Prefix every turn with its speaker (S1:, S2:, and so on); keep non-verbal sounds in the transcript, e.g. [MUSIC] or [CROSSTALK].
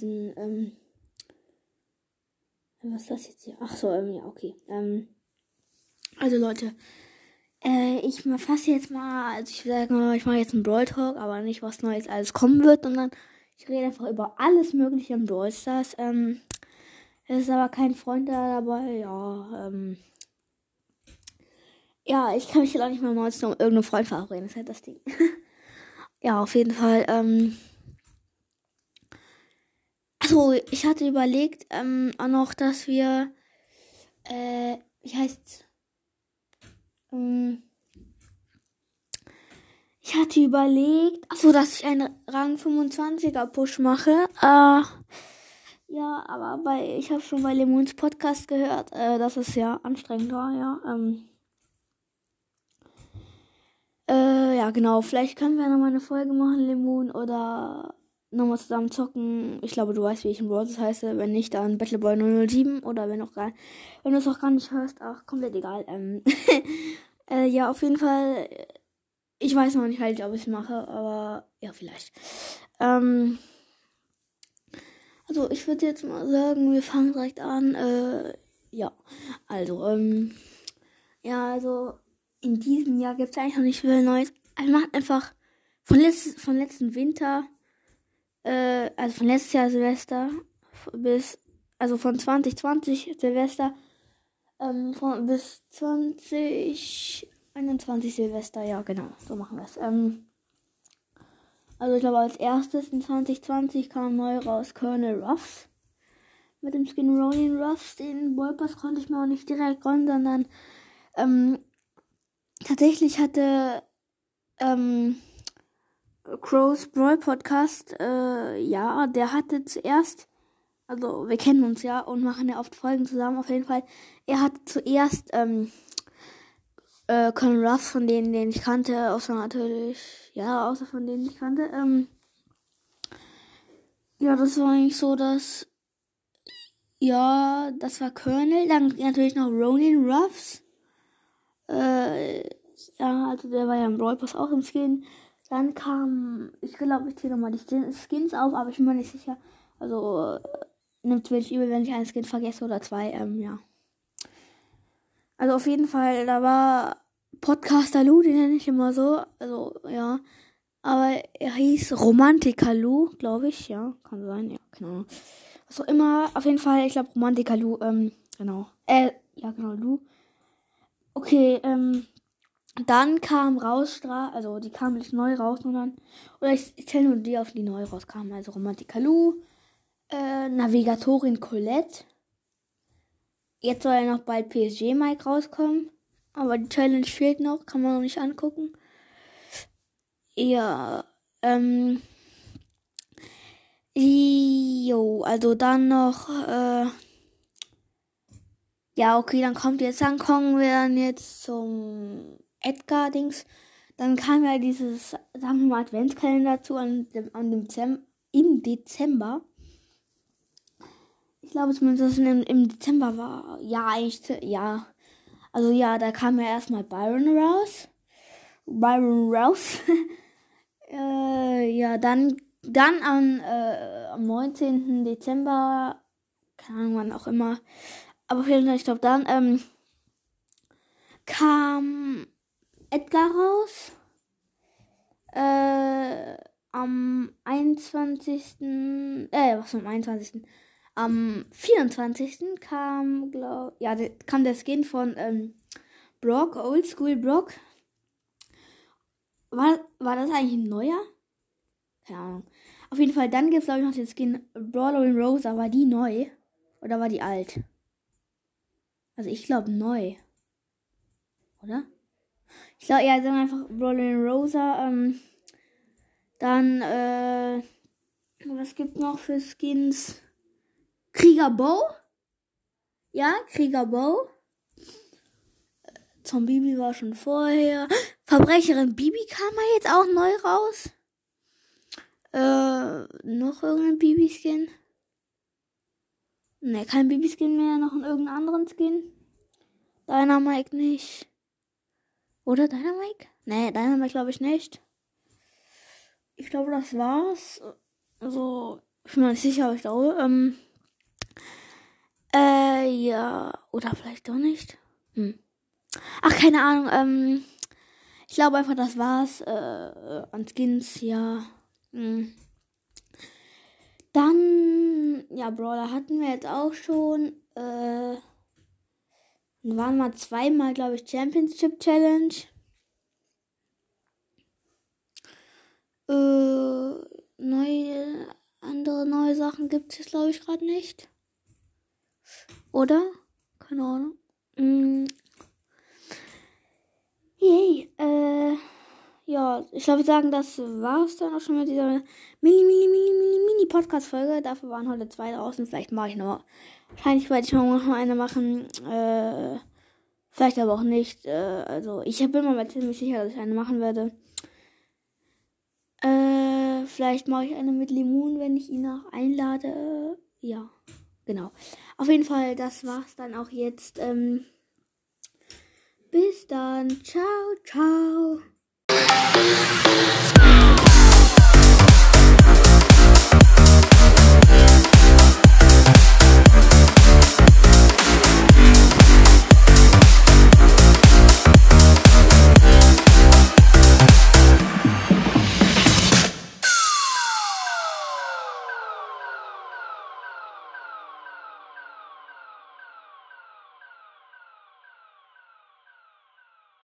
S1: diesen, ähm, was ist das jetzt hier? Ach so, ähm, ja, okay. Ähm, also Leute, äh, ich fasse jetzt mal, also ich sage mal, ich mache jetzt einen Brawl Talk, aber nicht was Neues alles kommen wird, sondern ich rede einfach über alles Mögliche im Brawl Stars. Ähm, es ist aber kein Freund da dabei, ja, ähm, ja, ich kann mich jetzt auch nicht mehr mal um irgendeinen Freund verabreden, das ist halt das Ding. [LAUGHS] ja, auf jeden Fall, ähm, also ich hatte überlegt, ähm, auch noch, dass wir, äh, wie heißt ähm, ich hatte überlegt, achso, dass ich einen Rang 25er Push mache. Äh, ja, aber bei, ich habe schon bei Lemons Podcast gehört, äh, dass es ja anstrengend war, ja. Ähm, äh, ja, genau. Vielleicht können wir noch mal eine Folge machen, Lemon, oder nochmal zusammen zocken. Ich glaube, du weißt, wie ich im Brawlers heiße. Wenn nicht, dann Battleboy 007 oder wenn auch gar, wenn du es auch gar nicht hörst, ach, komplett egal. Ähm, [LAUGHS] äh, ja, auf jeden Fall. Ich weiß noch nicht halt, ob ich es mache, aber ja, vielleicht. Ähm, also ich würde jetzt mal sagen, wir fangen direkt an. Äh, ja, also ähm, ja, also in diesem Jahr gibt es eigentlich noch nicht viel Neues. Also macht einfach von, letzt, von letzten Winter äh, also von letztes Jahr Silvester bis, also von 2020 Silvester ähm, von, bis 2021 Silvester, ja genau, so machen wir es. Ähm, also ich glaube als erstes in 2020 kam neu raus Colonel Ruffs. Mit dem Skin Ronin Ruffs, den Wolpers konnte ich mir auch nicht direkt räumen, sondern ähm, tatsächlich hatte ähm, Crows Brawl Podcast, äh, ja, der hatte zuerst, also wir kennen uns ja und machen ja oft Folgen zusammen, auf jeden Fall. Er hatte zuerst, ähm, äh, Colin Ruff, von denen, den ich kannte, außer natürlich, ja, außer von denen ich kannte, ähm, ja, das war eigentlich so, dass, ja, das war Colonel, dann natürlich noch Ronin Ruffs, äh, ja, also der war ja im Brawl Pass auch im Skin. Dann kam, ich glaube, ich zähle nochmal die Skins auf, aber ich bin mir nicht sicher. Also, äh, nimmt es wirklich übel, wenn ich einen Skin vergesse oder zwei, ähm, ja. Also auf jeden Fall, da war Podcaster Lu, den nenne ich immer so. Also, ja. Aber er hieß Romantiker Lu, glaube ich, ja. Kann sein, ja, genau. Was auch immer, auf jeden Fall, ich glaube Romantiker Lu, ähm, genau. Äh, ja, genau, Lu. Okay, ähm, dann kam raus, also die kam nicht neu raus, sondern, oder ich, ich zähle nur die auf, die neu rauskamen. Also Romantika Lu, äh, Navigatorin Colette. Jetzt soll ja noch bald PSG Mike rauskommen. Aber die Challenge fehlt noch, kann man noch nicht angucken. Ja, ähm. Jo, also dann noch, äh. Ja, okay, dann kommt jetzt, dann kommen wir dann jetzt zum Edgar-Dings. Dann kam ja dieses, sagen wir mal, Adventskalender zu an dem, an dem im Dezember. Ich glaube zumindest, dass es im, im Dezember war. Ja, eigentlich, ja. Also ja, da kam ja erstmal Byron raus. Byron raus. [LAUGHS] äh, ja, dann, dann am, äh, am 19. Dezember, keine Ahnung wann auch immer, aber auf jeden Fall, ich glaube dann, ähm, kam Edgar raus. Äh, am 21. Äh, was am 21. Am 24. kam, glaub, ja, kam der Skin von ähm, Brock, Oldschool Brock. War, war das eigentlich ein neuer? Keine Ahnung. Auf jeden Fall, dann gibt es, glaube ich, noch den Skin Brawler Rosa. War die neu? Oder war die alt? Also ich glaube neu. Oder? Ich glaube, ja, sagen einfach Rolling Rosa. Ähm, dann, äh, was gibt noch für Skins? Krieger Bow? Ja, Krieger Bow. Zombie war schon vorher. Verbrecherin Bibi kam mal jetzt auch neu raus. Äh, noch irgendein Bibi-Skin? Ne, kein Bibi-Skin mehr, noch irgendeinen anderen Skin. Deiner Mike nicht. Oder Dynamite? Nee, Dynamite glaube ich nicht. Ich glaube, das war's. Also, Ich bin mir nicht sicher, aber ich glaube, ähm, äh, ja, oder vielleicht doch nicht. Hm. Ach, keine Ahnung, ähm, ich glaube einfach, das war's, äh, an Skins, ja. Hm. Dann, ja, Brawler hatten wir jetzt auch schon, äh, waren mal zweimal, glaube ich, Championship Challenge. Äh, neue, andere neue Sachen gibt es, glaube ich, gerade nicht. Oder? Keine Ahnung. Mm. Yay, äh, ja, ich glaube, wir sagen, das war's dann auch schon mit dieser mini, mini, mini, mini, mini Podcast-Folge. Dafür waren heute zwei draußen. Vielleicht mache ich noch. Wahrscheinlich werde ich noch eine machen. Äh, vielleicht aber auch nicht. Äh, also, ich bin mir ziemlich sicher, dass ich eine machen werde. Äh, vielleicht mache ich eine mit Limon, wenn ich ihn auch einlade. Ja, genau. Auf jeden Fall, das war's dann auch jetzt. Ähm, bis dann. Ciao, ciao.